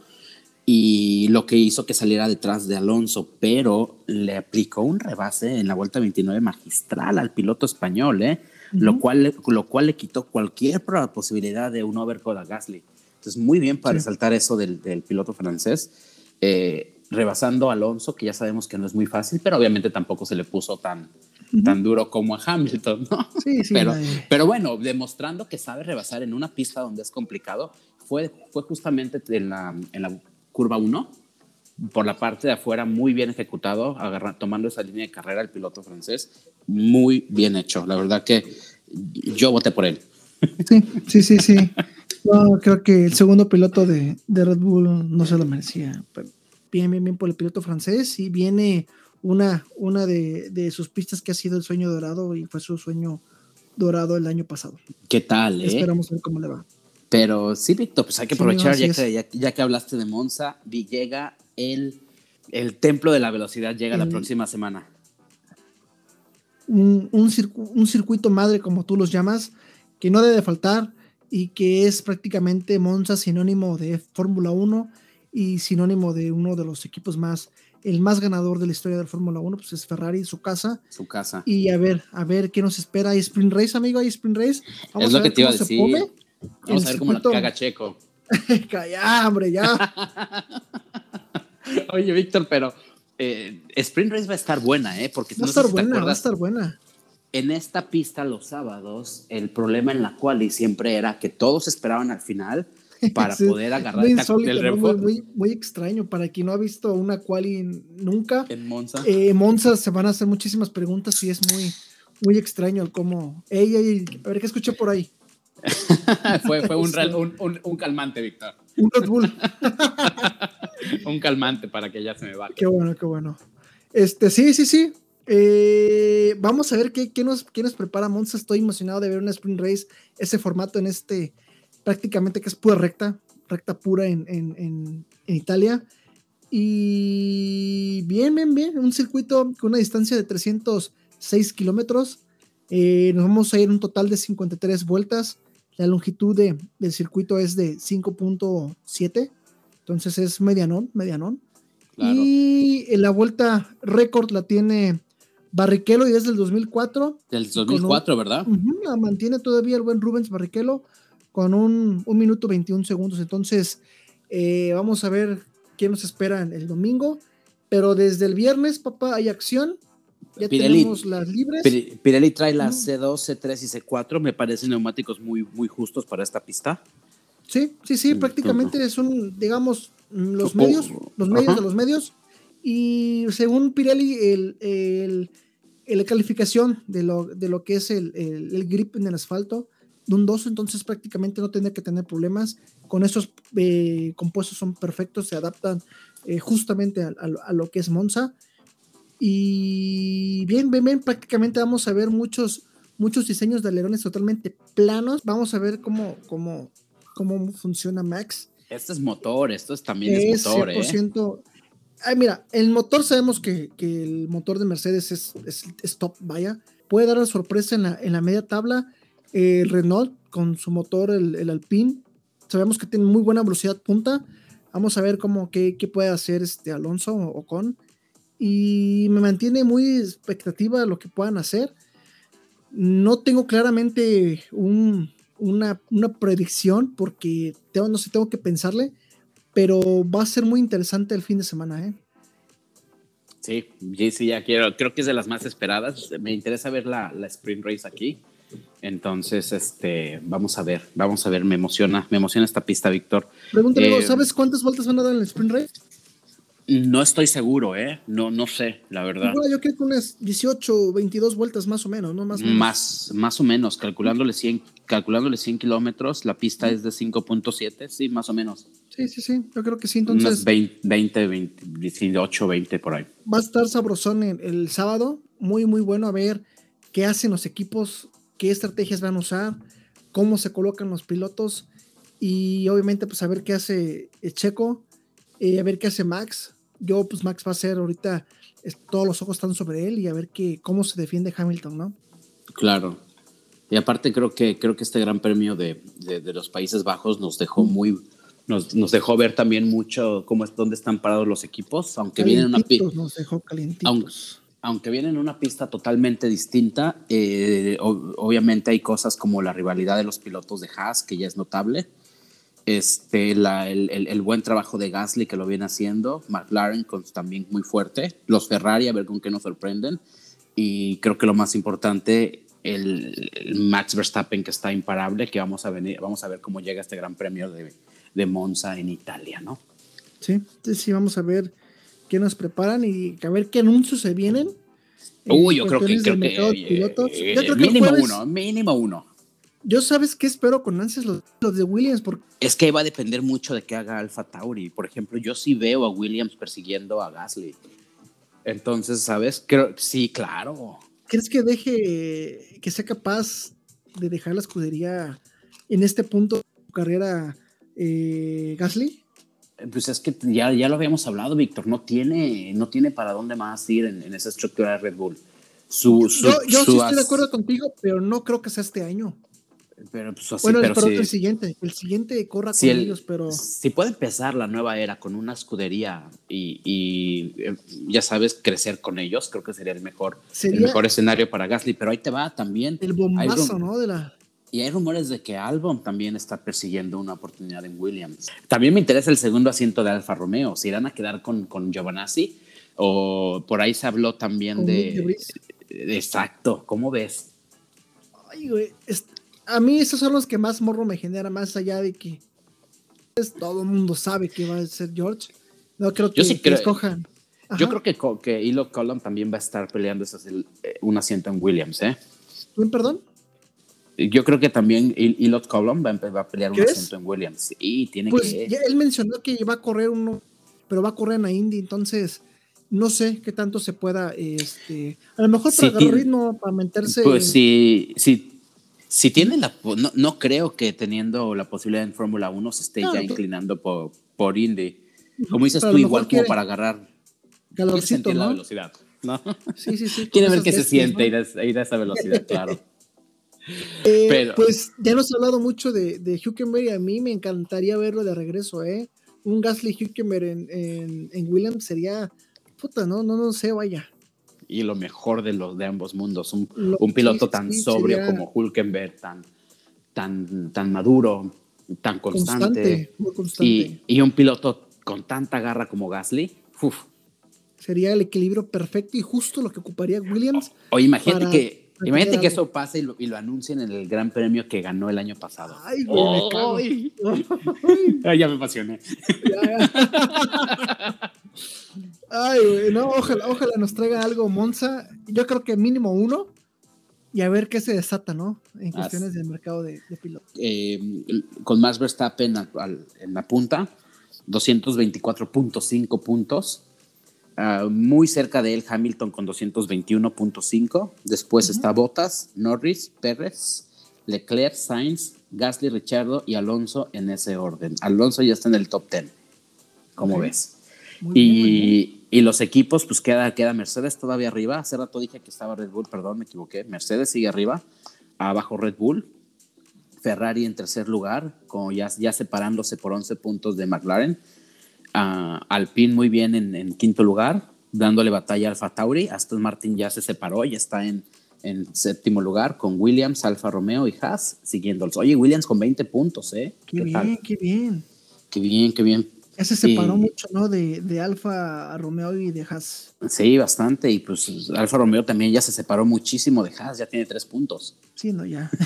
y lo que hizo que saliera detrás de Alonso, pero le aplicó un rebase en la vuelta 29 magistral al piloto español, ¿eh? lo, cual, lo cual le quitó cualquier posibilidad de un overcut a Gasly. Entonces, muy bien para resaltar eso del, piloto francés, eh, rebasando a Alonso, que ya sabemos que no es muy fácil, pero obviamente tampoco se le puso tan, tan duro como a Hamilton, ¿no? Sí, sí. Pero, pero bueno, demostrando que sabe rebasar en una pista donde es complicado, fue, fue justamente en la, en la curva 1, por la parte de afuera, muy bien ejecutado, tomando esa línea de carrera el piloto francés, muy bien hecho. La verdad que yo voté por él. Sí, sí, sí, sí. No, creo que el segundo piloto de, de Red Bull no se lo merecía. bien, bien, bien por el piloto francés y viene una, una de, de, sus pistas que ha sido el sueño dorado y fue su sueño dorado el año pasado. ¿Qué tal? Eh? Esperamos ver cómo le va. Pero sí, Víctor, pues hay que aprovechar, ya, que, ya, que hablaste de Monza, llega el, el templo de la velocidad, llega la próxima semana. Un, un, circuito madre, como tú los llamas, que no debe faltar y que es prácticamente Monza sinónimo de Fórmula 1 y sinónimo de uno de los equipos más, el más ganador de la historia de Fórmula 1, pues es Ferrari, su casa. Su casa. Y a ver, a ver qué nos espera. ¿Hay Sprint Race, amigo? ¿Hay Sprint Race? Vamos es lo que te iba a decir. Vamos a ver cómo la caga Checo. Calla, hombre, ya. Oye, Víctor, pero eh, Sprint Race va a estar buena, ¿eh? Porque va a estar buena, va a estar buena. En esta pista los sábados, el problema en la quali siempre era que todos esperaban al final para poder agarrar muy el muy, muy, extraño para quien no ha visto una quali nunca. En Monza. Eh, Monza se van a hacer muchísimas preguntas y es muy, muy extraño el cómo. Ey, ey, a ver qué escuché por ahí. fue fue un, un, un, calmante, Víctor. Un Red Bull. un calmante para que ya se me vaya. Qué bueno, qué bueno. Este, sí, sí, sí. Eh, vamos a ver qué, qué, nos, qué nos prepara Monza. Estoy emocionado de ver una sprint race, ese formato en este, prácticamente que es pura recta, recta pura en, en, en, Italia. Y bien, bien, bien. Un circuito con una distancia de 306 kilómetros. Eh, nos vamos a ir un total de 53 vueltas. La longitud de, del circuito es de 5.7, entonces es medianón, medianón. Y la vuelta récord la tiene Barrichello y es del 2004. Del 2004, ¿verdad? la mantiene todavía el buen Rubens Barrichello con un, un minuto 21 segundos. Entonces, eh, vamos a ver qué nos espera el domingo. Pero desde el viernes, papá, hay acción. Ya tenemos las libres. Pirelli trae las C2, C3 y C4. Me parecen neumáticos muy, muy justos para esta pista. Sí, sí, sí, prácticamente son, digamos, los medios, los medios de los medios. Y según Pirelli, el, el, la calificación de lo, de lo que es el, el, grip en el asfalto de un 2, entonces prácticamente no tendría que tener problemas. Con esos eh, compuestos son perfectos, se adaptan eh, justamente a, a, lo que es Monza. Y bien, bien, bien, prácticamente vamos a ver muchos, muchos diseños de alerones totalmente planos. Vamos a ver cómo, cómo, cómo funciona Max. Este es motor, esto es, también es, motor, 100%, ¿eh? Ay, mira, el motor sabemos que, que el motor de Mercedes es, es, top, vaya. Puede dar la sorpresa en la, en la media tabla. El Renault con su motor, el, el, Alpine, sabemos que tiene muy buena velocidad punta. Vamos a ver cómo qué, qué puede hacer este Alonso o con y me mantiene muy expectativa lo que puedan hacer. No tengo claramente una, predicción porque tengo, no sé, tengo que pensarle, pero va a ser muy interesante el fin de semana. ¿eh? Sí, sí, ya quiero, creo que es de las más esperadas. Me interesa ver la, la sprint race aquí. Entonces, este, vamos a ver, vamos a ver, me emociona, me emociona esta pista, Víctor. Pregúntale, eh, ¿sabes cuántas vueltas van a dar en el sprint race? No estoy seguro, ¿eh? No, no sé, la verdad. yo creo que unas 18 22 vueltas más o menos, ¿no? Más, más, más o menos, calculándole 100, calculándole 100 kilómetros, la pista es de 5.7, sí, más o menos. Sí, sí, sí, yo creo que sí, entonces. Unas 20, 20, 18, 20 por ahí. Va a estar sabrosón el, el sábado, muy, muy bueno a ver qué hacen los equipos, qué estrategias van a usar, cómo se colocan los pilotos y obviamente pues a ver qué hace Checo eh, a ver qué hace Max. Yo, pues Max va a ser ahorita, todos los ojos están sobre él y a ver qué, cómo se defiende Hamilton, ¿no? Claro. Y aparte creo que, creo que este gran premio de, de, los Países Bajos nos dejó muy, nos, nos, dejó ver también mucho cómo es, dónde están parados los equipos, aunque vienen una Nos dejó. Aunque, aunque viene en una pista totalmente distinta, eh, obviamente hay cosas como la rivalidad de los pilotos de Haas, que ya es notable. Este, el, buen trabajo de Gasly que lo viene haciendo, McLaren con, también muy fuerte, los Ferrari a ver con qué nos sorprenden y creo que lo más importante, el, Max Verstappen que está imparable, que vamos a, venir, vamos a ver cómo llega este gran premio de, de Monza en Italia, ¿no? Sí, sí, vamos a ver qué nos preparan y a ver qué anuncios se vienen. Uy, yo creo que, creo que, mínimo uno, mínimo uno. Yo sabes qué espero con ansias los, de Williams. Porque... Es que va a depender mucho de qué haga Alfa Tauri. Por ejemplo, yo sí veo a Williams persiguiendo a Gasly. Entonces, ¿sabes? Creo, sí, claro. ¿Crees que deje, que sea capaz de dejar la escudería en este punto de su carrera eh, Gasly? Pues es que ya, ya lo habíamos hablado, Víctor, no tiene, no tiene para dónde más ir en, esa estructura de Red Bull. Su, yo, yo sí estoy de acuerdo contigo, pero no creo que sea este año. Pero, pues, bueno, pero, el siguiente, el siguiente corra con ellos, pero... Si puede empezar la nueva era con una escudería y, eh, ya sabes, crecer con ellos, creo que sería el mejor, el mejor escenario para Gasly, pero ahí te va también. El bombazo, ¿no? De la... Y hay rumores de que Albon también está persiguiendo una oportunidad en Williams. También me interesa el segundo asiento de Alfa Romeo, si irán a quedar con, con Giovanazzi o por ahí se habló también de... Exacto, ¿cómo ves? Ay, güey, a mí esos son los que más morro me genera, más allá de que pues, todo el mundo sabe que va a ser George. No creo que, Yo escojan. Yo creo que, que también va a estar peleando eh, un asiento en Williams, ¿eh? ¿Quién, perdón? Yo creo que también Elot Column va, a pelear un asiento en Williams. Y tiene pues que. él mencionó que va a correr uno, pero va a correr en la Indy, entonces no sé qué tanto se pueda. Este, a lo mejor para agarrar ritmo, para meterse. Pues sí, sí, si tiene la. No, creo que teniendo la posibilidad en Fórmula 1 se esté ya inclinando por, por Indy. Como dices tú, igual como para agarrar. Calorcito, la velocidad. ¿no? Sí, sí, sí. Quiere ver qué se siente ir, a, esa velocidad, claro. Eh, pues ya nos ha hablado mucho de, de Hülkenberg y a mí me encantaría verlo de regreso, ¿eh? Un Gasly Hülkenberg en, en, en Williams sería. Puta, no, no, no sé, vaya y lo mejor de los de ambos mundos. Un, un piloto tan sobrio como Hulkenberg, tan, tan, tan maduro, tan constante, Y, y, un piloto con tanta garra como Gasly. Sería el equilibrio perfecto y justo lo que ocuparía Williams. O, imagínate que Imagínate que eso pase y lo, y lo, anuncien en el gran premio que ganó el año pasado. Ay, güey, ya me emocioné. Ay, güey, no, ojalá, ojalá nos traiga algo Monza. Yo creo que mínimo uno. Y a ver qué se desata, ¿no? En cuestiones del mercado de, pilotos. Eh, con más Verstappen en la punta, 224.5 puntos. Ah, muy cerca de él Hamilton con 221.5. Después está Bottas, Norris, Pérez, Leclerc, Sainz, Gasly, Richardo y Alonso en ese orden. Alonso ya está en el top 10, como ves. Y, los equipos, pues queda, queda Mercedes todavía arriba. Hace rato dije que estaba Red Bull, perdón, me equivoqué. Mercedes sigue arriba, abajo Red Bull. Ferrari en tercer lugar, con ya, ya separándose por 11 puntos de McLaren. Alpine muy bien en, quinto lugar, dándole batalla a Alfa Tauri. Aston Martin ya se separó, y está en, en séptimo lugar con Williams, Alfa Romeo y Haas siguiéndolos. Oye, Williams con 20 puntos, ¿eh? Qué, bien, qué bien. Qué bien, qué bien. Ya se separó mucho, ¿no? De, de Alfa Romeo y de Haas. Sí, bastante. Y pues Alfa Romeo también ya se separó muchísimo de Haas, ya tiene tres puntos. Sí, no, ya.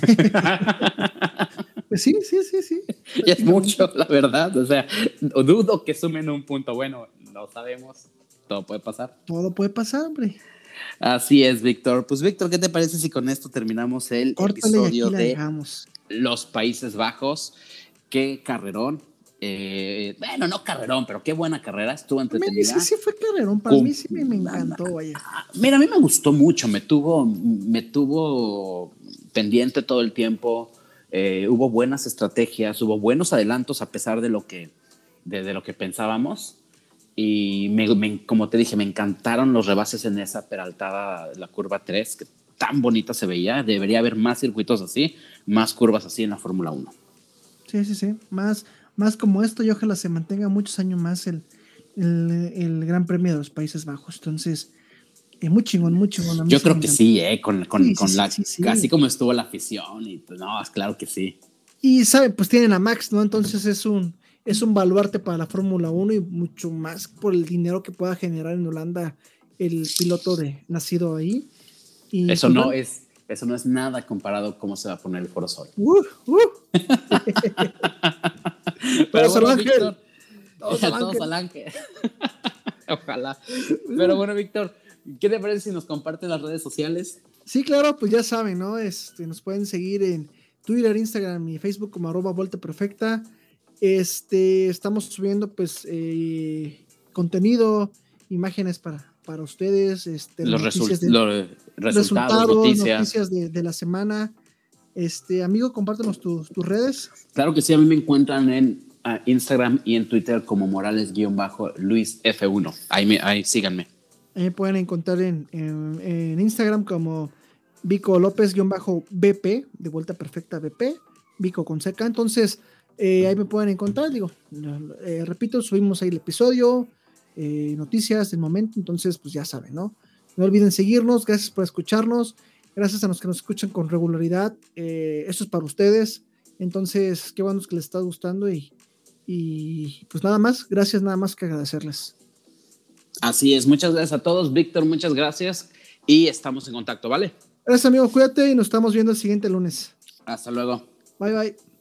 Pues sí, sí, sí, sí. Y es mucho, la verdad. O sea, dudo que sumen un punto. Bueno, no sabemos. Todo puede pasar. Todo puede pasar, hombre. Así es, Víctor. Pues, Víctor, ¿qué te parece si con esto terminamos el episodio de los Países Bajos? Qué carrerón. Eh, bueno, no carrerón, pero qué buena carrera. Estuvo entretenida. Sí, sí fue carrerón. Para mí sí me, encantó, vaya. Mira, a mí me gustó mucho. Me tuvo, me tuvo pendiente todo el tiempo eh, hubo buenas estrategias, hubo buenos adelantos a pesar de lo que, de, lo que pensábamos. Y como te dije, me encantaron los rebases en esa peraltada, la curva 3, que tan bonita se veía. Debería haber más circuitos así, más curvas así en la Fórmula 1. Sí, sí, sí. Más, más como esto y ojalá se mantenga muchos años más el, el, Gran Premio de los Países Bajos. Entonces, Es muy chingón, muy chingón. Yo creo que sí, ¿eh? Con, con, con la, así como estuvo la afición y pues, no, claro que sí. Y saben, pues tienen a Max, ¿no? Entonces es un, es un baluarte para la Fórmula 1 y mucho más por el dinero que pueda generar en Holanda el piloto de nacido ahí. Y, eso pues, no es eso no es nada comparado a cómo se va a poner el Foro Sol. Uh, uh. Pero bueno, Víctor, todos, al ángel. Ojalá. Pero bueno, Víctor, ¿qué te parece si nos comparten las redes sociales? Sí, claro, pues ya saben, ¿no? Este, nos pueden seguir en Twitter, Instagram y Facebook como arroba Vuelta Perfecta. Este, estamos subiendo pues eh, contenido, imágenes para, para ustedes, este, los, resultados, noticias, de, la semana. Este, amigo, compártenos tus, tus redes. Claro que sí, a mí me encuentran en Instagram y en Twitter como Morales-Luis F1. Ahí, me, ahí síganme. Ahí me pueden encontrar en, en, Instagram como Vico López-BP, de vuelta perfecta BP, Vico con seca. Entonces, eh, ahí me pueden encontrar. Digo, eh, repito, subimos ahí el episodio, eh, noticias del momento, entonces pues ya saben, ¿no? No olviden seguirnos, gracias por escucharnos, gracias a los que nos escuchan con regularidad, eh, eso es para ustedes, entonces qué bueno que les está gustando y, y pues nada más, gracias nada más que agradecerles. Así es, muchas gracias a todos, Víctor, muchas gracias y estamos en contacto, ¿vale? Gracias amigo, cuídate y nos estamos viendo el siguiente lunes. Hasta luego. Bye bye.